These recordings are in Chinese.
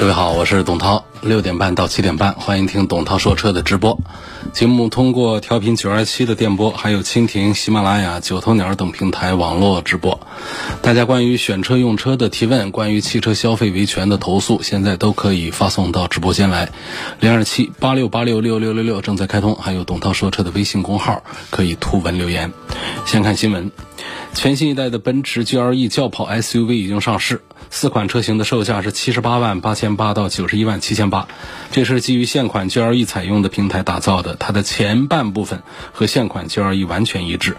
各位好，我是董涛，六点半到七点半，欢迎听董涛说车的直播节目。通过调频九二七的电波，还有蜻蜓、喜马拉雅、九头鸟等平台网络直播。大家关于选车用车的提问，关于汽车消费维权的投诉，现在都可以发送到直播间来。零二七八六八六六六六六正在开通，还有董涛说车的微信公号可以图文留言。先看新闻，全新一代的奔驰 GLE 轿跑 SUV 已经上市。四款车型的售价是七十八万八千八到九十一万七千八，这是基于现款 GLE 采用的平台打造的。它的前半部分和现款 GLE 完全一致，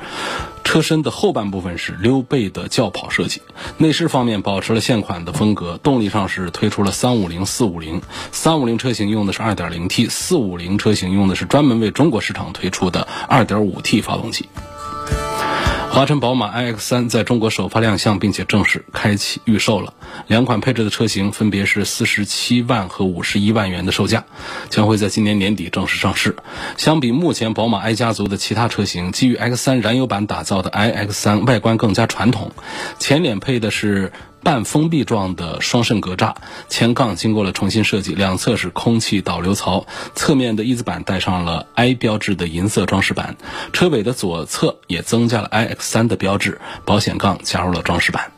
车身的后半部分是溜背的轿跑设计。内饰方面保持了现款的风格，动力上是推出了三五零、四五零。三五零车型用的是二点零 T，四五零车型用的是专门为中国市场推出的二点五 T 发动机。华晨宝马 iX3 在中国首发亮相，并且正式开启预售了。两款配置的车型分别是四十七万和五十一万元的售价，将会在今年年底正式上市。相比目前宝马 i 家族的其他车型，基于 X3 燃油版打造的 iX3 外观更加传统，前脸配的是。半封闭状的双肾格栅，前杠经过了重新设计，两侧是空气导流槽，侧面的一字板带上了 i 标志的银色装饰板，车尾的左侧也增加了 I X 三的标志，保险杠加入了装饰板。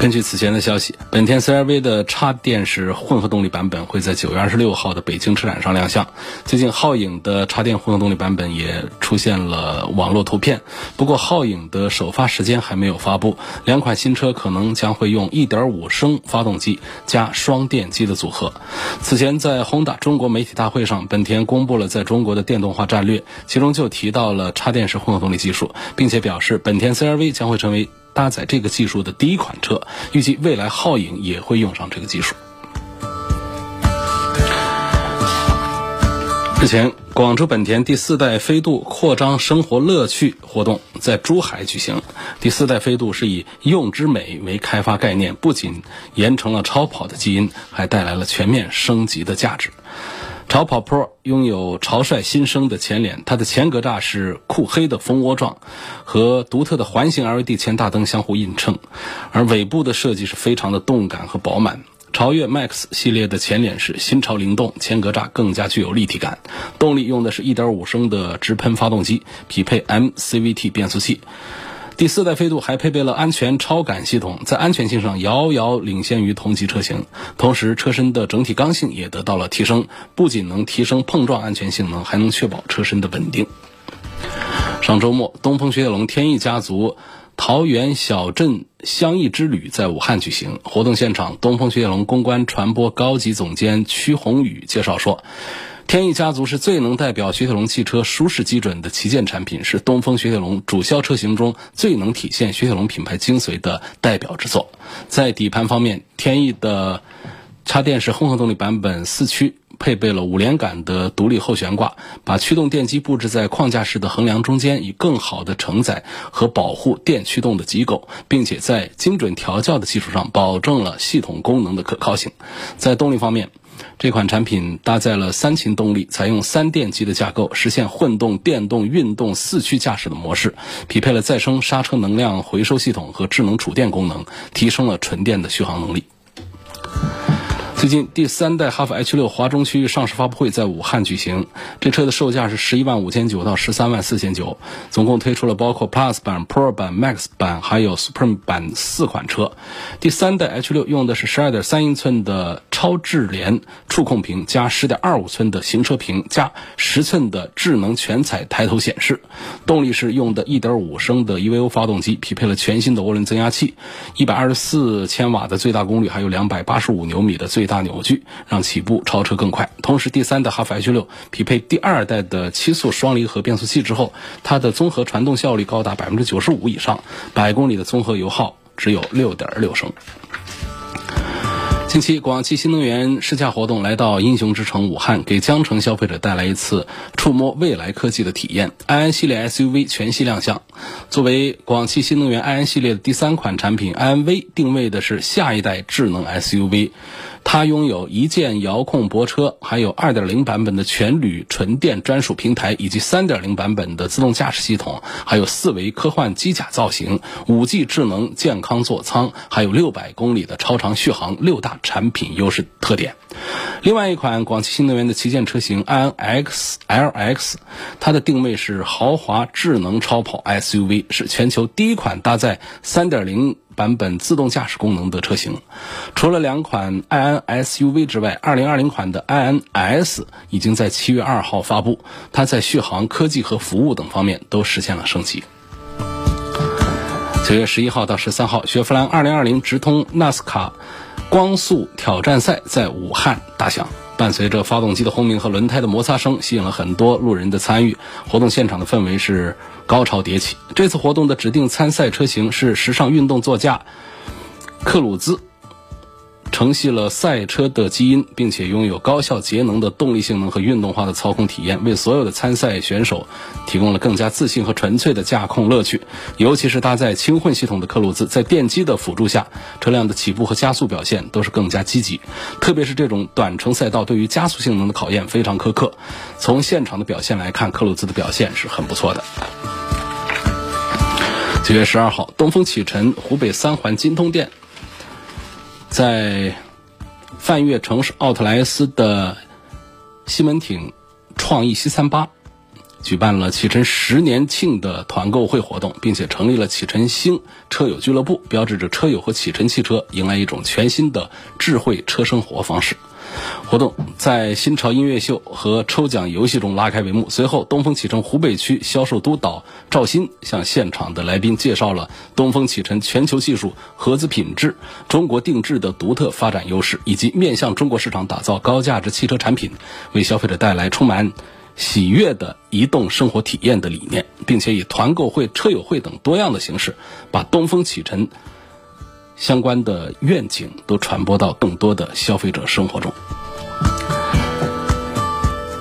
根据此前的消息，本田 CR-V 的插电式混合动力版本会在九月二十六号的北京车展上亮相。最近，皓影的插电混合动力版本也出现了网络图片，不过皓影的首发时间还没有发布。两款新车可能将会用1.5升发动机加双电机的组合。此前，在 Honda 中国媒体大会上，本田公布了在中国的电动化战略，其中就提到了插电式混合动力技术，并且表示本田 CR-V 将会成为。搭载这个技术的第一款车，预计未来皓影也会用上这个技术。日前，广州本田第四代飞度扩张生活乐趣活动在珠海举行。第四代飞度是以“用之美”为开发概念，不仅延承了超跑的基因，还带来了全面升级的价值。潮跑 Pro 拥有潮帅新生的前脸，它的前格栅是酷黑的蜂窝状，和独特的环形 LED 前大灯相互映衬，而尾部的设计是非常的动感和饱满。超越 Max 系列的前脸是新潮灵动，前格栅更加具有立体感。动力用的是一点五升的直喷发动机，匹配 MCVT 变速器。第四代飞度还配备了安全超感系统，在安全性上遥遥领先于同级车型。同时，车身的整体刚性也得到了提升，不仅能提升碰撞安全性能，还能确保车身的稳定。上周末，东风雪铁龙天翼家族桃园小镇相忆之旅在武汉举行。活动现场，东风雪铁龙公关传播高级总监曲宏宇介绍说。天翼家族是最能代表雪铁龙汽车舒适基准的旗舰产品，是东风雪铁龙主销车型中最能体现雪铁龙品牌精髓的代表之作。在底盘方面，天翼的插电式混合动力版本四驱配备了五连杆的独立后悬挂，把驱动电机布置在框架式的横梁中间，以更好的承载和保护电驱动的机构，并且在精准调教的基础上，保证了系统功能的可靠性。在动力方面，这款产品搭载了三擎动力，采用三电机的架构，实现混动、电动、运动四驱驾驶的模式，匹配了再生刹车能量回收系统和智能储电功能，提升了纯电的续航能力。最近，第三代哈弗 H 六华中区域上市发布会在武汉举行。这车的售价是十一万五千九到十三万四千九，总共推出了包括 Plus 版、Pro 版、Max 版还有 Supreme 版四款车。第三代 H 六用的是十二点三英寸的超智联触控屏，加十点二五寸的行车屏，加十寸的智能全彩抬头显示。动力是用的一点五升的 EVO 发动机，匹配了全新的涡轮增压器，一百二十四千瓦的最大功率，还有两百八十五牛米的最。大扭矩让起步超车更快。同时，第三代哈弗 H 六匹配第二代的七速双离合变速器之后，它的综合传动效率高达百分之九十五以上，百公里的综合油耗只有六点六升。近期，广汽新能源试驾活动来到英雄之城武汉，给江城消费者带来一次触摸未来科技的体验。安安系列 SUV 全系亮相，作为广汽新能源安安系列的第三款产品，安安 V 定位的是下一代智能 SUV。它拥有一键遥控泊车，还有2.0版本的全铝纯电专属平台，以及3.0版本的自动驾驶系统，还有四维科幻机甲造型，5G 智能健康座舱，还有600公里的超长续航，六大产品优势特点。另外一款广汽新能源的旗舰车型安安 X LX，它的定位是豪华智能超跑 SUV，是全球第一款搭载3.0。版本自动驾驶功能的车型，除了两款爱安 SUV 之外，二零二零款的爱安 S 已经在七月二号发布。它在续航、科技和服务等方面都实现了升级。九月十一号到十三号，雪佛兰二零二零直通纳斯卡光速挑战赛在武汉打响。伴随着发动机的轰鸣和轮胎的摩擦声，吸引了很多路人的参与。活动现场的氛围是高潮迭起。这次活动的指定参赛车型是时尚运动座驾克鲁兹。承袭了赛车的基因，并且拥有高效节能的动力性能和运动化的操控体验，为所有的参赛选手提供了更加自信和纯粹的驾控乐趣。尤其是搭载轻混系统的克鲁兹，在电机的辅助下，车辆的起步和加速表现都是更加积极。特别是这种短程赛道，对于加速性能的考验非常苛刻。从现场的表现来看，克鲁兹的表现是很不错的。九月十二号，东风启辰湖北三环金通店。在泛悦城市奥特莱斯的西门町创意西三八举办了启辰十年庆的团购会活动，并且成立了启辰星车友俱乐部，标志着车友和启辰汽车迎来一种全新的智慧车生活方式。活动在新潮音乐秀和抽奖游戏中拉开帷幕。随后，东风启辰湖北区销售督导赵鑫向现场的来宾介绍了东风启辰全球技术、合资品质、中国定制的独特发展优势，以及面向中国市场打造高价值汽车产品，为消费者带来充满喜悦的移动生活体验的理念，并且以团购会、车友会等多样的形式，把东风启辰。相关的愿景都传播到更多的消费者生活中。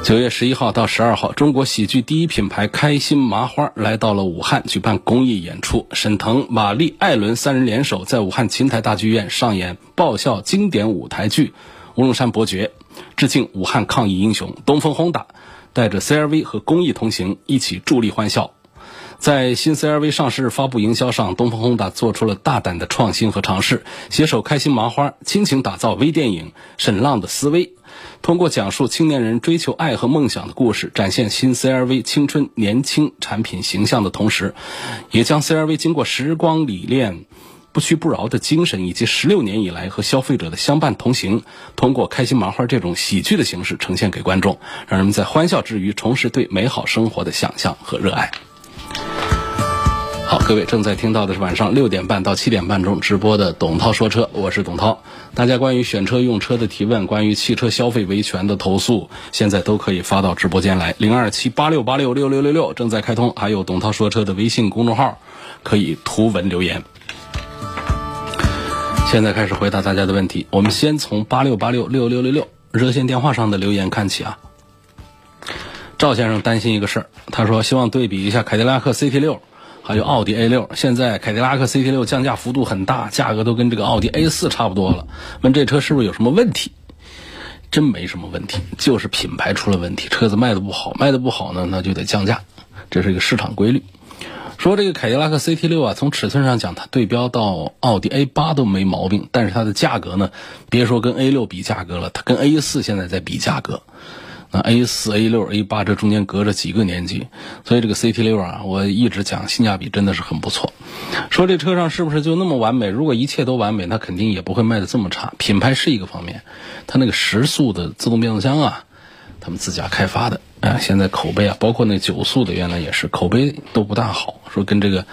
九月十一号到十二号，中国喜剧第一品牌开心麻花来到了武汉举办公益演出。沈腾、马丽、艾伦三人联手在武汉琴台大剧院上演爆笑经典舞台剧《乌龙山伯爵》，致敬武汉抗疫英雄。东风轰打带着 CRV 和公益同行，一起助力欢笑。在新 CRV 上市发布营销上，东风 Honda 做出了大胆的创新和尝试，携手开心麻花，倾情打造微电影《沈浪的思维》，通过讲述青年人追求爱和梦想的故事，展现新 CRV 青春年轻产品形象的同时，也将 CRV 经过时光理念、不屈不挠的精神，以及十六年以来和消费者的相伴同行，通过开心麻花这种喜剧的形式呈现给观众，让人们在欢笑之余重拾对美好生活的想象和热爱。好，各位正在听到的是晚上六点半到七点半钟直播的董涛说车，我是董涛。大家关于选车用车的提问，关于汽车消费维权的投诉，现在都可以发到直播间来，零二七八六八六六六六六正在开通，还有董涛说车的微信公众号，可以图文留言。现在开始回答大家的问题，我们先从八六八六六六六六热线电话上的留言看起啊。赵先生担心一个事儿，他说希望对比一下凯迪拉克 CT 六。还有奥迪 A 六，现在凯迪拉克 CT 六降价幅度很大，价格都跟这个奥迪 A 四差不多了。问这车是不是有什么问题？真没什么问题，就是品牌出了问题，车子卖的不好，卖的不好呢，那就得降价，这是一个市场规律。说这个凯迪拉克 CT 六啊，从尺寸上讲，它对标到奥迪 A 八都没毛病，但是它的价格呢，别说跟 A 六比价格了，它跟 A 四现在在比价格。那 A 四、A 六、A 八这中间隔着几个年级，所以这个 CT 六啊，我一直讲性价比真的是很不错。说这车上是不是就那么完美？如果一切都完美，那肯定也不会卖的这么差。品牌是一个方面，它那个十速的自动变速箱啊，他们自家开发的啊，现在口碑啊，包括那九速的原来也是口碑都不大好，说跟这个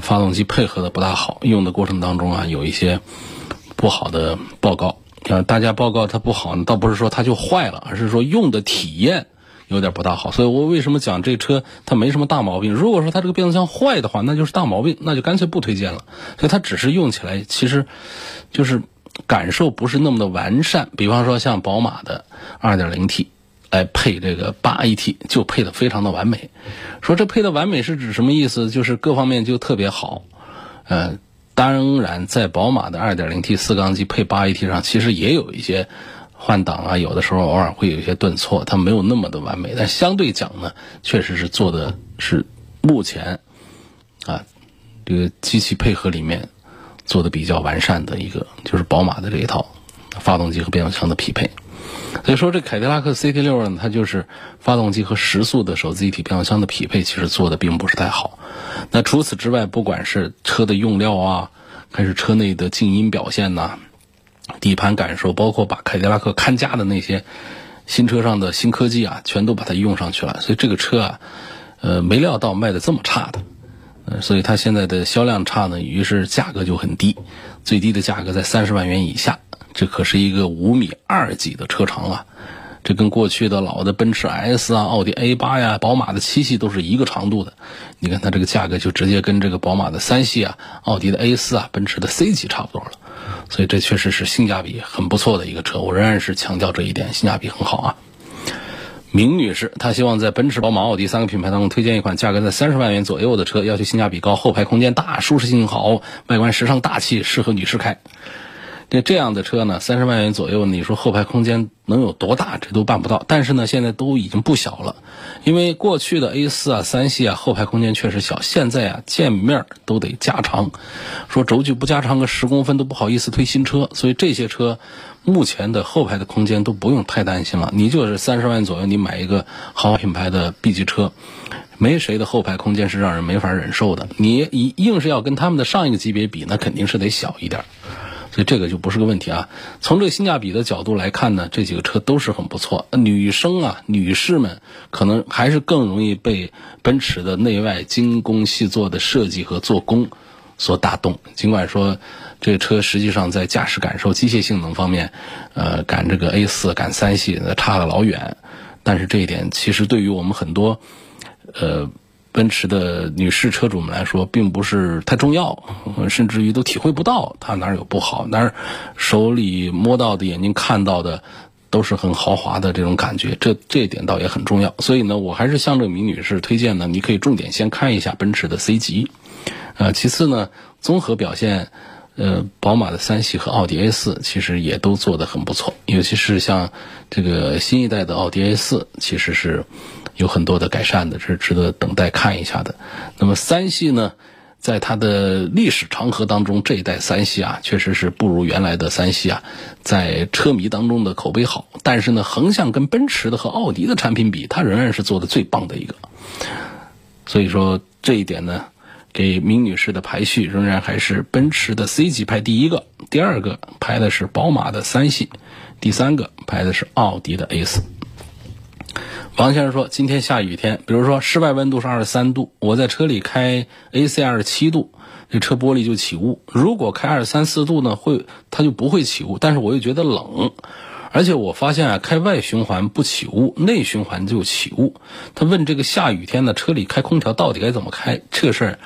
发动机配合的不大好，用的过程当中啊有一些不好的报告。呃，大家报告它不好呢，倒不是说它就坏了，而是说用的体验有点不大好。所以我为什么讲这车它没什么大毛病？如果说它这个变速箱坏的话，那就是大毛病，那就干脆不推荐了。所以它只是用起来，其实就是感受不是那么的完善。比方说像宝马的 2.0T 来配这个 8AT，就配的非常的完美。说这配的完美是指什么意思？就是各方面就特别好。呃，当然在宝马的 2.0T 四缸机配 8AT 上，其实也有一些换挡啊，有的时候偶尔会有一些顿挫，它没有那么的完美。但相对讲呢，确实是做的是目前啊这个机器配合里面。做的比较完善的一个，就是宝马的这一套发动机和变速箱的匹配。所以说，这凯迪拉克 CT 六呢，它就是发动机和时速的手自一体变速箱的匹配，其实做的并不是太好。那除此之外，不管是车的用料啊，还是车内的静音表现呐，底盘感受，包括把凯迪拉克看家的那些新车上的新科技啊，全都把它用上去了。所以这个车啊，呃，没料到卖的这么差的。呃，所以它现在的销量差呢，于是价格就很低，最低的价格在三十万元以下。这可是一个五米二几的车长啊，这跟过去的老的奔驰 S 啊、奥迪 A 八呀、宝马的七系都是一个长度的。你看它这个价格就直接跟这个宝马的三系啊、奥迪的 A 四啊、奔驰的 C 级差不多了。所以这确实是性价比很不错的一个车，我仍然是强调这一点，性价比很好啊。明女士，她希望在奔驰、宝马、奥迪三个品牌当中推荐一款价格在三十万元左右的车，要求性价比高，后排空间大，舒适性好，外观时尚大气，适合女士开。那这样的车呢，三十万元左右，你说后排空间能有多大？这都办不到。但是呢，现在都已经不小了，因为过去的 A 四啊、三系啊，后排空间确实小。现在啊，见面都得加长，说轴距不加长个十公分都不好意思推新车。所以这些车目前的后排的空间都不用太担心了。你就是三十万左右，你买一个豪华品牌的 B 级车，没谁的后排空间是让人没法忍受的。你一硬是要跟他们的上一个级别比，那肯定是得小一点。所以这个就不是个问题啊。从这个性价比的角度来看呢，这几个车都是很不错。女生啊，女士们可能还是更容易被奔驰的内外精工细作的设计和做工所打动。尽管说这个车实际上在驾驶感受、机械性能方面，呃，赶这个 A 四、赶三系差了老远，但是这一点其实对于我们很多，呃。奔驰的女士车主们来说，并不是太重要，甚至于都体会不到它哪有不好。但是手里摸到的、眼睛看到的，都是很豪华的这种感觉。这这一点倒也很重要。所以呢，我还是向这名女士推荐呢，你可以重点先看一下奔驰的 C 级。呃，其次呢，综合表现，呃，宝马的三系和奥迪 A 四其实也都做得很不错，尤其是像这个新一代的奥迪 A 四，其实是。有很多的改善的，是值得等待看一下的。那么三系呢，在它的历史长河当中，这一代三系啊，确实是不如原来的三系啊，在车迷当中的口碑好。但是呢，横向跟奔驰的和奥迪的产品比，它仍然是做的最棒的一个。所以说这一点呢，给明女士的排序仍然还是奔驰的 C 级排第一个，第二个排的是宝马的三系，第三个排的是奥迪的 A 四。王先生说：“今天下雨天，比如说室外温度是二十三度，我在车里开 AC 二十七度，这车玻璃就起雾。如果开二十三四度呢，会它就不会起雾，但是我又觉得冷。而且我发现啊，开外循环不起雾，内循环就起雾。他问这个下雨天的车里开空调到底该怎么开？这个事儿，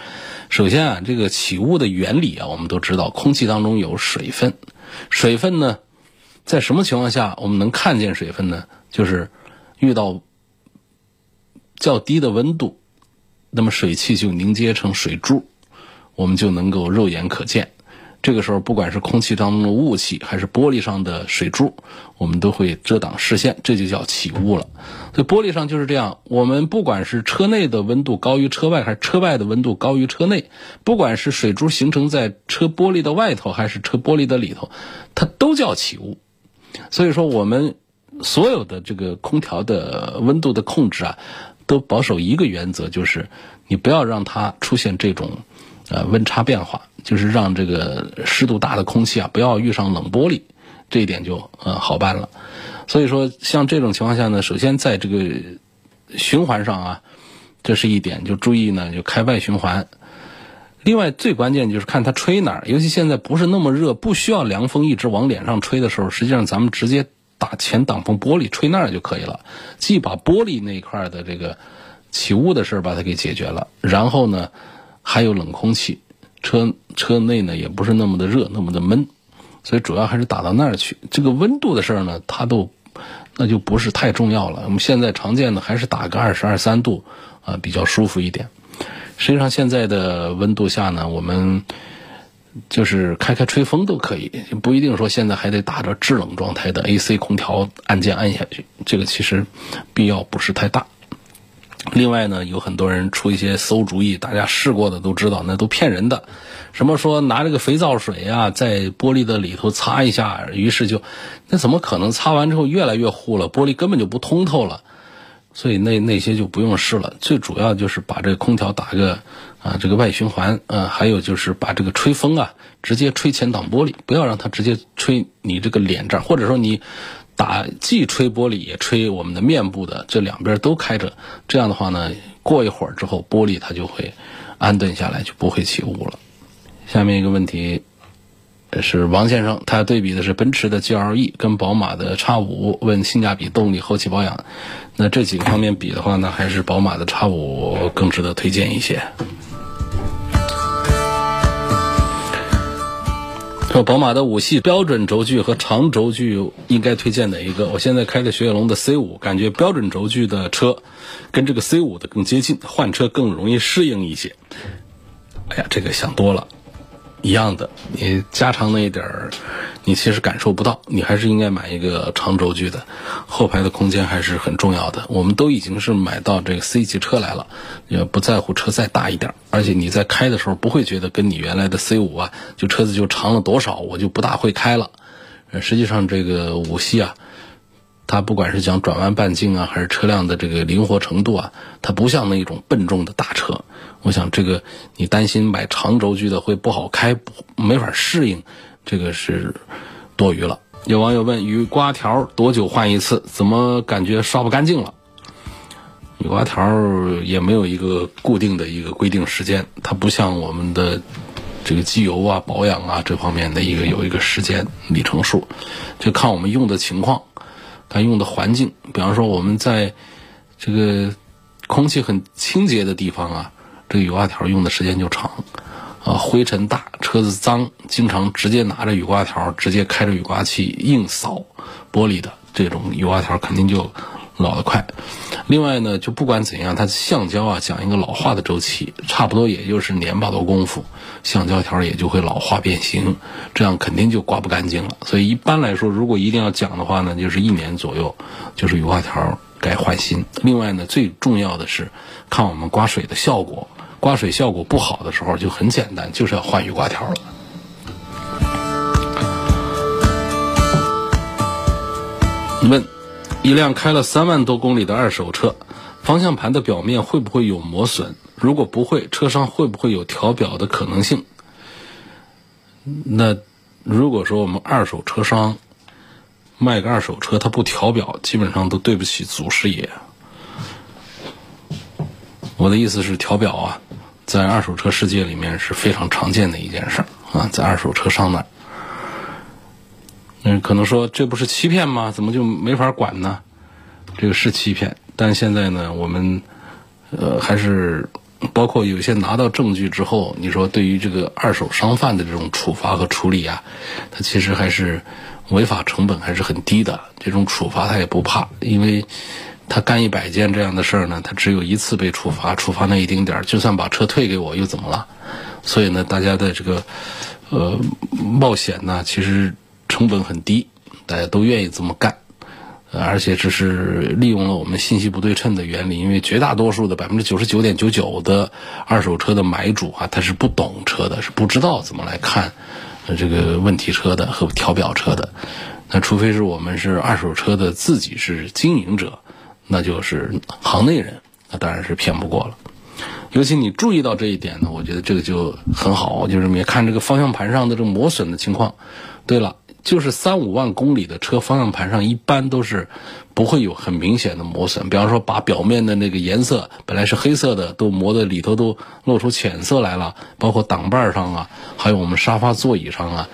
首先啊，这个起雾的原理啊，我们都知道，空气当中有水分，水分呢，在什么情况下我们能看见水分呢？就是遇到。”较低的温度，那么水汽就凝结成水珠，我们就能够肉眼可见。这个时候，不管是空气当中的雾气，还是玻璃上的水珠，我们都会遮挡视线，这就叫起雾了。所以玻璃上就是这样。我们不管是车内的温度高于车外，还是车外的温度高于车内，不管是水珠形成在车玻璃的外头，还是车玻璃的里头，它都叫起雾。所以说，我们所有的这个空调的温度的控制啊。都保守一个原则，就是你不要让它出现这种呃温差变化，就是让这个湿度大的空气啊不要遇上冷玻璃，这一点就呃好办了。所以说，像这种情况下呢，首先在这个循环上啊，这是一点，就注意呢就开外循环。另外最关键就是看它吹哪儿，尤其现在不是那么热，不需要凉风一直往脸上吹的时候，实际上咱们直接。打前挡风玻璃吹那儿就可以了，既把玻璃那一块的这个起雾的事儿把它给解决了，然后呢还有冷空气，车车内呢也不是那么的热那么的闷，所以主要还是打到那儿去。这个温度的事儿呢，它都那就不是太重要了。我们现在常见的还是打个二十二三度啊，比较舒服一点。实际上现在的温度下呢，我们就是开开吹风都可以，不一定说现在还得打着制冷状态的 AC 空调按键按下去，这个其实必要不是太大。另外呢，有很多人出一些馊主意，大家试过的都知道，那都骗人的。什么说拿这个肥皂水啊，在玻璃的里头擦一下，于是就，那怎么可能？擦完之后越来越糊了，玻璃根本就不通透了。所以那那些就不用试了。最主要就是把这个空调打个啊这个外循环，嗯，还有就是把这个吹风啊直接吹前挡玻璃，不要让它直接吹你这个脸这儿，或者说你。打既吹玻璃也吹我们的面部的，这两边都开着，这样的话呢，过一会儿之后玻璃它就会安顿下来，就不会起雾了。下面一个问题是王先生，他对比的是奔驰的 GLE 跟宝马的 X5，问性价比、动力、后期保养。那这几个方面比的话呢，还是宝马的 X5 更值得推荐一些。说宝马的五系标准轴距和长轴距应该推荐哪一个？我现在开的雪铁龙的 C 五，感觉标准轴距的车跟这个 C 五的更接近，换车更容易适应一些。哎呀，这个想多了。一样的，你加长那一点儿，你其实感受不到。你还是应该买一个长轴距的，后排的空间还是很重要的。我们都已经是买到这个 C 级车来了，也不在乎车再大一点，而且你在开的时候不会觉得跟你原来的 C 五啊，就车子就长了多少，我就不大会开了。实际上这个五系啊。它不管是讲转弯半径啊，还是车辆的这个灵活程度啊，它不像那种笨重的大车。我想这个你担心买长轴距的会不好开，没法适应，这个是多余了。有网友问：雨刮条多久换一次？怎么感觉刷不干净了？雨刮条也没有一个固定的一个规定时间，它不像我们的这个机油啊、保养啊这方面的一个有一个时间里程数，就看我们用的情况。它用的环境，比方说我们在这个空气很清洁的地方啊，这个雨刮条用的时间就长。啊，灰尘大，车子脏，经常直接拿着雨刮条，直接开着雨刮器硬扫玻璃的这种雨刮条，肯定就老得快。另外呢，就不管怎样，它橡胶啊讲一个老化的周期，差不多也就是年把多功夫，橡胶条也就会老化变形，这样肯定就刮不干净了。所以一般来说，如果一定要讲的话呢，就是一年左右，就是雨刮条该换新。另外呢，最重要的是看我们刮水的效果，刮水效果不好的时候就很简单，就是要换雨刮条了。问。一辆开了三万多公里的二手车，方向盘的表面会不会有磨损？如果不会，车商会不会有调表的可能性？那如果说我们二手车商卖个二手车，他不调表，基本上都对不起祖师爷。我的意思是，调表啊，在二手车世界里面是非常常见的一件事儿啊，在二手车商那。嗯，可能说这不是欺骗吗？怎么就没法管呢？这个是欺骗，但现在呢，我们呃还是包括有些拿到证据之后，你说对于这个二手商贩的这种处罚和处理啊，他其实还是违法成本还是很低的。这种处罚他也不怕，因为他干一百件这样的事儿呢，他只有一次被处罚，处罚那一丁点儿，就算把车退给我又怎么了？所以呢，大家的这个呃冒险呢，其实。成本很低，大家都愿意这么干，而且这是利用了我们信息不对称的原理。因为绝大多数的百分之九十九点九九的二手车的买主啊，他是不懂车的，是不知道怎么来看这个问题车的和调表车的。那除非是我们是二手车的自己是经营者，那就是行内人，那当然是骗不过了。尤其你注意到这一点呢，我觉得这个就很好，就是你看这个方向盘上的这个磨损的情况。对了。就是三五万公里的车，方向盘上一般都是不会有很明显的磨损。比方说，把表面的那个颜色本来是黑色的，都磨得里头都露出浅色来了。包括挡板上啊，还有我们沙发座椅上啊，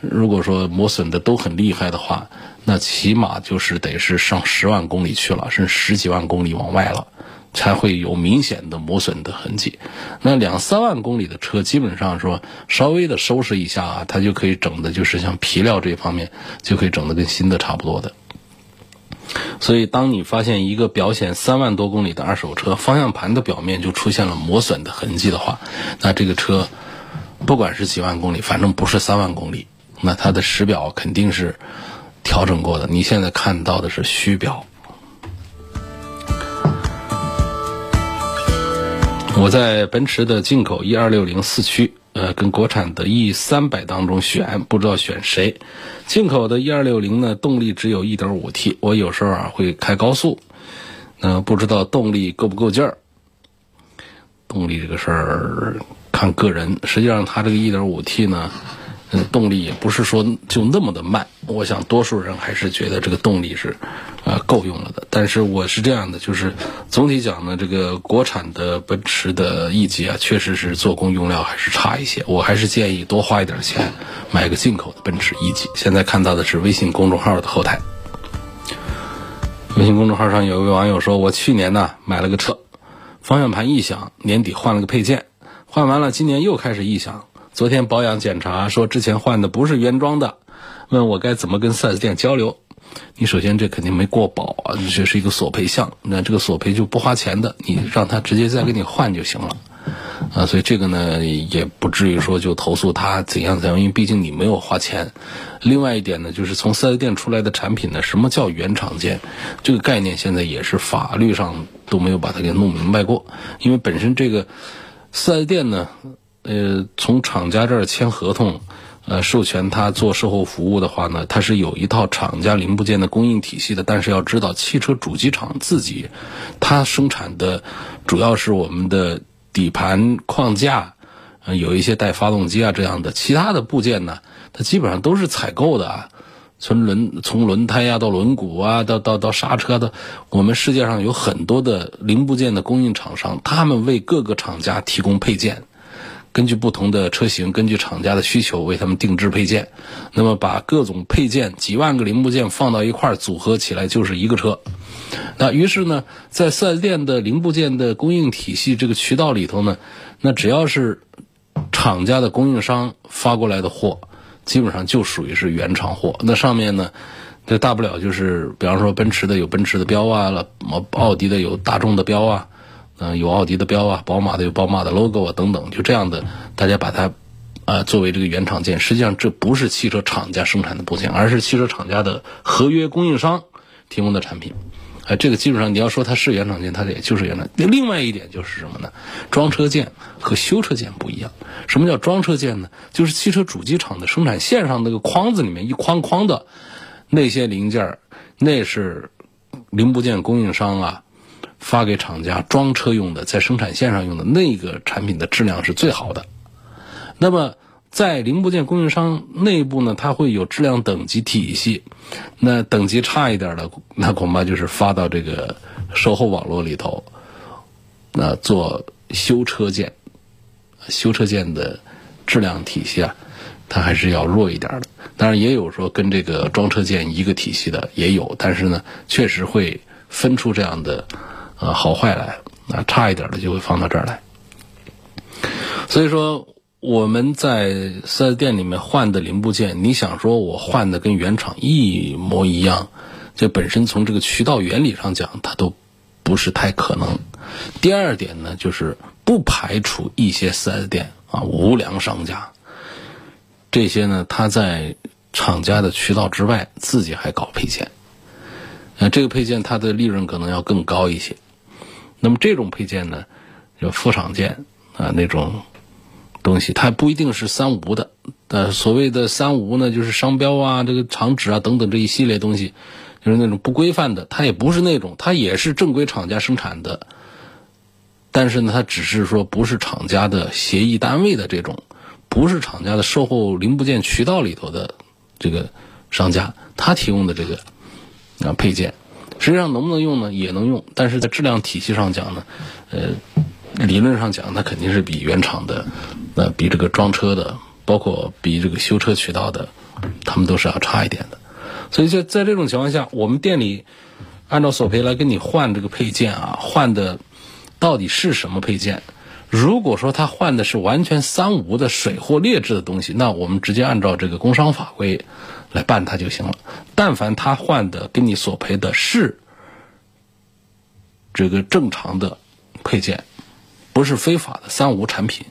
如果说磨损的都很厉害的话，那起码就是得是上十万公里去了，甚至十几万公里往外了，才会有明显的磨损的痕迹。那两三万公里的车，基本上说稍微的收拾一下啊，它就可以整的，就是像皮料这方面就可以整的跟新的差不多的。所以，当你发现一个表显三万多公里的二手车方向盘的表面就出现了磨损的痕迹的话，那这个车不管是几万公里，反正不是三万公里，那它的实表肯定是调整过的。你现在看到的是虚表。我在奔驰的进口 E 二六零四驱。呃，跟国产的 E 三百当中选，不知道选谁。进口的 E 二六零呢，动力只有一点五 T。我有时候啊会开高速，嗯，不知道动力够不够劲儿。动力这个事儿看个人，实际上它这个一点五 T 呢。动力也不是说就那么的慢，我想多数人还是觉得这个动力是，呃，够用了的。但是我是这样的，就是总体讲呢，这个国产的奔驰的 E 级啊，确实是做工用料还是差一些。我还是建议多花一点钱买个进口的奔驰 E 级。现在看到的是微信公众号的后台，微信公众号上有一位网友说：“我去年呢买了个车，方向盘异响，年底换了个配件，换完了今年又开始异响。”昨天保养检查说之前换的不是原装的，问我该怎么跟 4S 店交流？你首先这肯定没过保啊，这是一个索赔项，那这个索赔就不花钱的，你让他直接再给你换就行了，啊，所以这个呢也不至于说就投诉他怎样怎样，因为毕竟你没有花钱。另外一点呢，就是从 4S 店出来的产品呢，什么叫原厂件？这个概念现在也是法律上都没有把它给弄明白过，因为本身这个 4S 店呢。呃，从厂家这儿签合同，呃，授权他做售后服务的话呢，它是有一套厂家零部件的供应体系的。但是要知道，汽车主机厂自己，它生产的主要是我们的底盘框架，呃，有一些带发动机啊这样的，其他的部件呢，它基本上都是采购的啊。从轮从轮胎呀到轮毂啊，到到到刹车的，我们世界上有很多的零部件的供应厂商，他们为各个厂家提供配件。根据不同的车型，根据厂家的需求为他们定制配件，那么把各种配件几万个零部件放到一块组合起来就是一个车。那于是呢，在四 S 店的零部件的供应体系这个渠道里头呢，那只要是厂家的供应商发过来的货，基本上就属于是原厂货。那上面呢，这大不了就是，比方说奔驰的有奔驰的标啊了，奥迪的有大众的标啊。嗯，有奥迪的标啊，宝马的有宝马的 logo 啊，等等，就这样的，大家把它，啊，作为这个原厂件。实际上，这不是汽车厂家生产的部件，而是汽车厂家的合约供应商提供的产品。啊，这个基本上你要说它是原厂件，它也就是原厂。另外一点就是什么呢？装车件和修车件不一样。什么叫装车件呢？就是汽车主机厂的生产线上那个框子里面一框框的那些零件，那是零部件供应商啊。发给厂家装车用的，在生产线上用的那个产品的质量是最好的。那么在零部件供应商内部呢，它会有质量等级体系。那等级差一点的，那恐怕就是发到这个售后网络里头，那做修车件。修车件的质量体系啊，它还是要弱一点的。当然也有说跟这个装车件一个体系的也有，但是呢，确实会分出这样的。啊，好坏来，那差一点的就会放到这儿来。所以说，我们在四 S 店里面换的零部件，你想说我换的跟原厂一模一样，这本身从这个渠道原理上讲，它都不是太可能。第二点呢，就是不排除一些四 S 店啊，无良商家，这些呢，他在厂家的渠道之外，自己还搞配件。那这个配件它的利润可能要更高一些。那么这种配件呢，就副厂件啊，那种东西它不一定是三无的。呃，所谓的三无呢，就是商标啊、这个厂址啊等等这一系列东西，就是那种不规范的。它也不是那种，它也是正规厂家生产的，但是呢，它只是说不是厂家的协议单位的这种，不是厂家的售后零部件渠道里头的这个商家，他提供的这个啊配件。实际上能不能用呢？也能用，但是在质量体系上讲呢，呃，理论上讲，它肯定是比原厂的，呃，比这个装车的，包括比这个修车渠道的，他们都是要差一点的。所以就在这种情况下，我们店里按照索赔来跟你换这个配件啊，换的到底是什么配件。如果说他换的是完全三无的水货劣质的东西，那我们直接按照这个工商法规来办他就行了。但凡他换的跟你索赔的是这个正常的配件，不是非法的三无产品，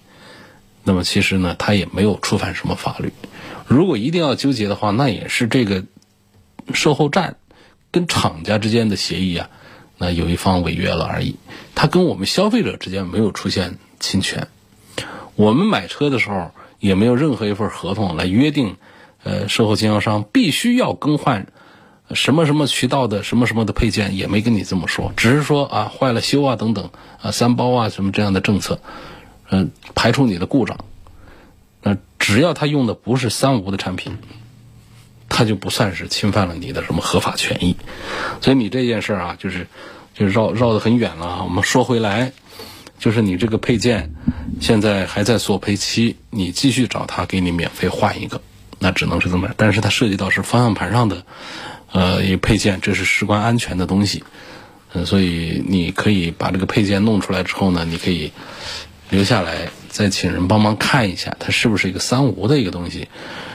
那么其实呢，他也没有触犯什么法律。如果一定要纠结的话，那也是这个售后站跟厂家之间的协议啊，那有一方违约了而已。他跟我们消费者之间没有出现侵权。我们买车的时候也没有任何一份合同来约定，呃，售后经销商必须要更换什么什么渠道的什么什么的配件，也没跟你这么说，只是说啊坏了修啊等等啊三包啊什么这样的政策，嗯，排除你的故障。那只要他用的不是三无的产品，他就不算是侵犯了你的什么合法权益。所以你这件事啊，就是就绕绕得很远了啊。我们说回来，就是你这个配件现在还在索赔期，你继续找他给你免费换一个，那只能是这么。但是它涉及到是方向盘上的呃一个配件，这是事关安全的东西，嗯，所以你可以把这个配件弄出来之后呢，你可以留下来。再请人帮忙看一下，它是不是一个三无的一个东西？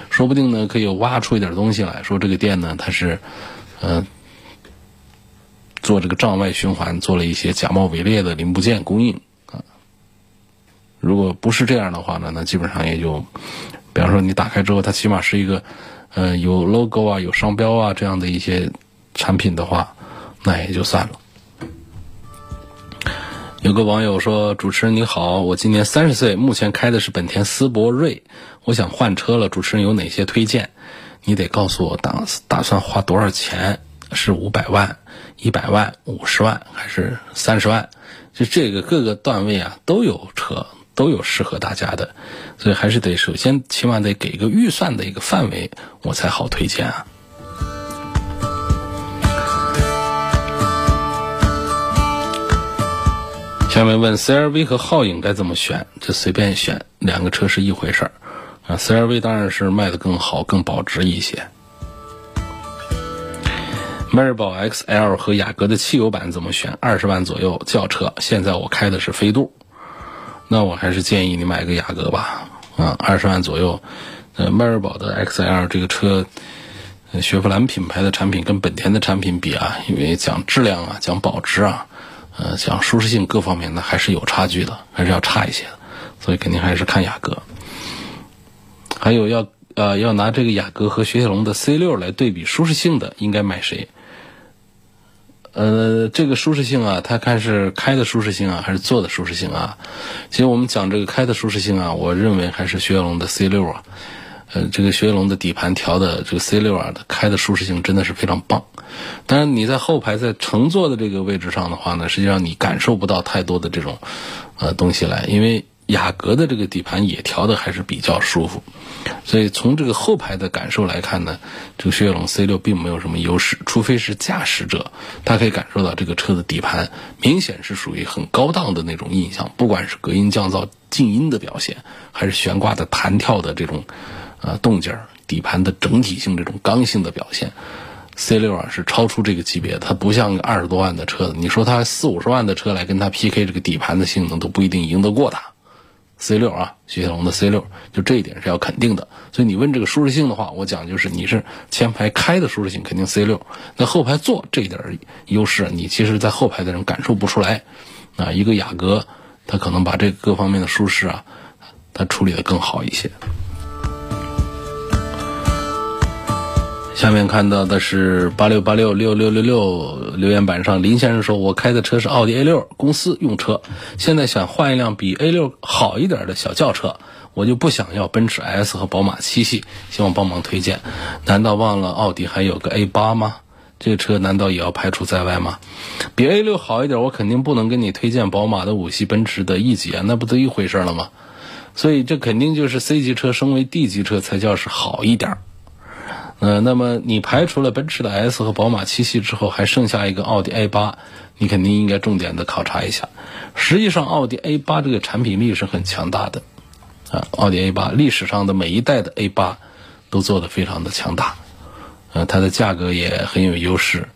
说不定呢，可以挖出一点东西来说，这个店呢，它是，呃，做这个账外循环，做了一些假冒伪劣的零部件供应啊。如果不是这样的话呢，那基本上也就，比方说你打开之后，它起码是一个，呃，有 logo 啊、有商标啊这样的一些产品的话，那也就算了。有个网友说：“主持人你好，我今年三十岁，目前开的是本田思铂睿，我想换车了。主持人有哪些推荐？你得告诉我打打算花多少钱？是五百万、一百万、五十万还是三十万？就这个各个段位啊都有车，都有适合大家的，所以还是得首先起码得给一个预算的一个范围，我才好推荐啊。”下面问 CRV 和皓影该怎么选？就随便选，两个车是一回事儿啊。CRV 当然是卖的更好、更保值一些。迈锐宝 XL 和雅阁的汽油版怎么选？二十万左右轿车，现在我开的是飞度，那我还是建议你买个雅阁吧。啊，二十万左右，呃，迈锐宝的 XL 这个车，雪佛兰品牌的产品跟本田的产品比啊，因为讲质量啊，讲保值啊。呃，讲舒适性各方面呢，还是有差距的，还是要差一些的，所以肯定还是看雅阁。还有要呃要拿这个雅阁和雪铁龙的 C 六来对比舒适性的，应该买谁？呃，这个舒适性啊，它看是开的舒适性啊，还是坐的舒适性啊？其实我们讲这个开的舒适性啊，我认为还是雪铁龙的 C 六啊。呃，这个雪铁龙的底盘调的这个 C 六啊，它开的舒适性真的是非常棒。当然你在后排在乘坐的这个位置上的话呢，实际上你感受不到太多的这种呃东西来，因为雅阁的这个底盘也调的还是比较舒服。所以从这个后排的感受来看呢，这个雪铁龙 C 六并没有什么优势，除非是驾驶者他可以感受到这个车的底盘明显是属于很高档的那种印象，不管是隔音降噪、静音的表现，还是悬挂的弹跳的这种。啊，动静儿、底盘的整体性这种刚性的表现，C 六啊是超出这个级别的，它不像二十多万的车子，你说它四五十万的车来跟它 PK 这个底盘的性能都不一定赢得过它。C 六啊，雪铁龙的 C 六，就这一点是要肯定的。所以你问这个舒适性的话，我讲就是你是前排开的舒适性肯定 C 六，那后排坐这一点优势，你其实在后排的人感受不出来。啊，一个雅阁，它可能把这各方面的舒适啊，它处理的更好一些。下面看到的是八六八六六六六六留言板上林先生说：“我开的车是奥迪 A 六，公司用车，现在想换一辆比 A 六好一点的小轿车，我就不想要奔驰 S 和宝马七系，希望帮忙推荐。难道忘了奥迪还有个 A 八吗？这个车难道也要排除在外吗？比 A 六好一点，我肯定不能跟你推荐宝马的五系、奔驰的 E 级啊，那不都一回事了吗？所以这肯定就是 C 级车升为 D 级车才叫是好一点。”呃，那么你排除了奔驰的 S 和宝马七系之后，还剩下一个奥迪 A 八，你肯定应该重点的考察一下。实际上，奥迪 A 八这个产品力是很强大的，啊，奥迪 A 八历史上的每一代的 A 八都做得非常的强大，呃，它的价格也很有优势，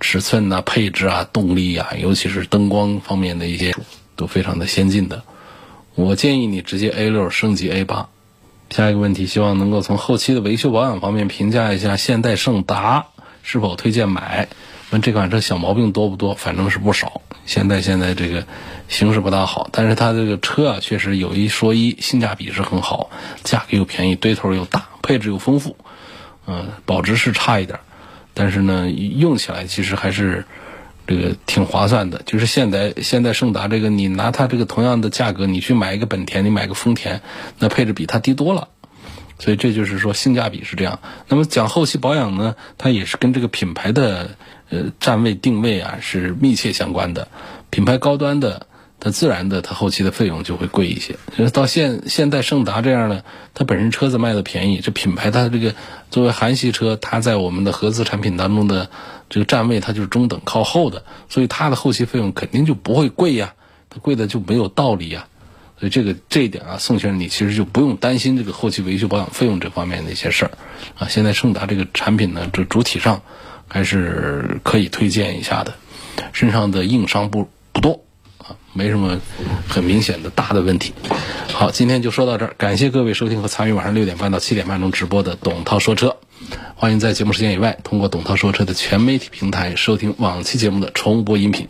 尺寸呐、配置啊、动力啊，尤其是灯光方面的一些都非常的先进的。我建议你直接 A 六升级 A 八。下一个问题，希望能够从后期的维修保养方面评价一下现代胜达是否推荐买。问这款车小毛病多不多？反正是不少。现在现在这个形势不大好，但是它这个车啊，确实有一说一，性价比是很好，价格又便宜，堆头又大，配置又丰富。嗯，保值是差一点，但是呢，用起来其实还是这个挺划算的。就是现在现在胜达这个，你拿它这个同样的价格，你去买一个本田，你买个丰田，那配置比它低多了。所以这就是说性价比是这样。那么讲后期保养呢，它也是跟这个品牌的呃站位定位啊是密切相关的。品牌高端的，它自然的它后期的费用就会贵一些。就是到现现代胜达这样的，它本身车子卖的便宜，这品牌它这个作为韩系车，它在我们的合资产品当中的这个站位它就是中等靠后的，所以它的后期费用肯定就不会贵呀，它贵的就没有道理呀。所以这个这一点啊，宋先生你其实就不用担心这个后期维修保养费用这方面的一些事儿，啊，现在胜达这个产品呢，这主体上还是可以推荐一下的，身上的硬伤不不多，没什么很明显的大的问题。好，今天就说到这儿，感谢各位收听和参与晚上六点半到七点半钟直播的董涛说车，欢迎在节目时间以外通过董涛说车的全媒体平台收听往期节目的重播音频。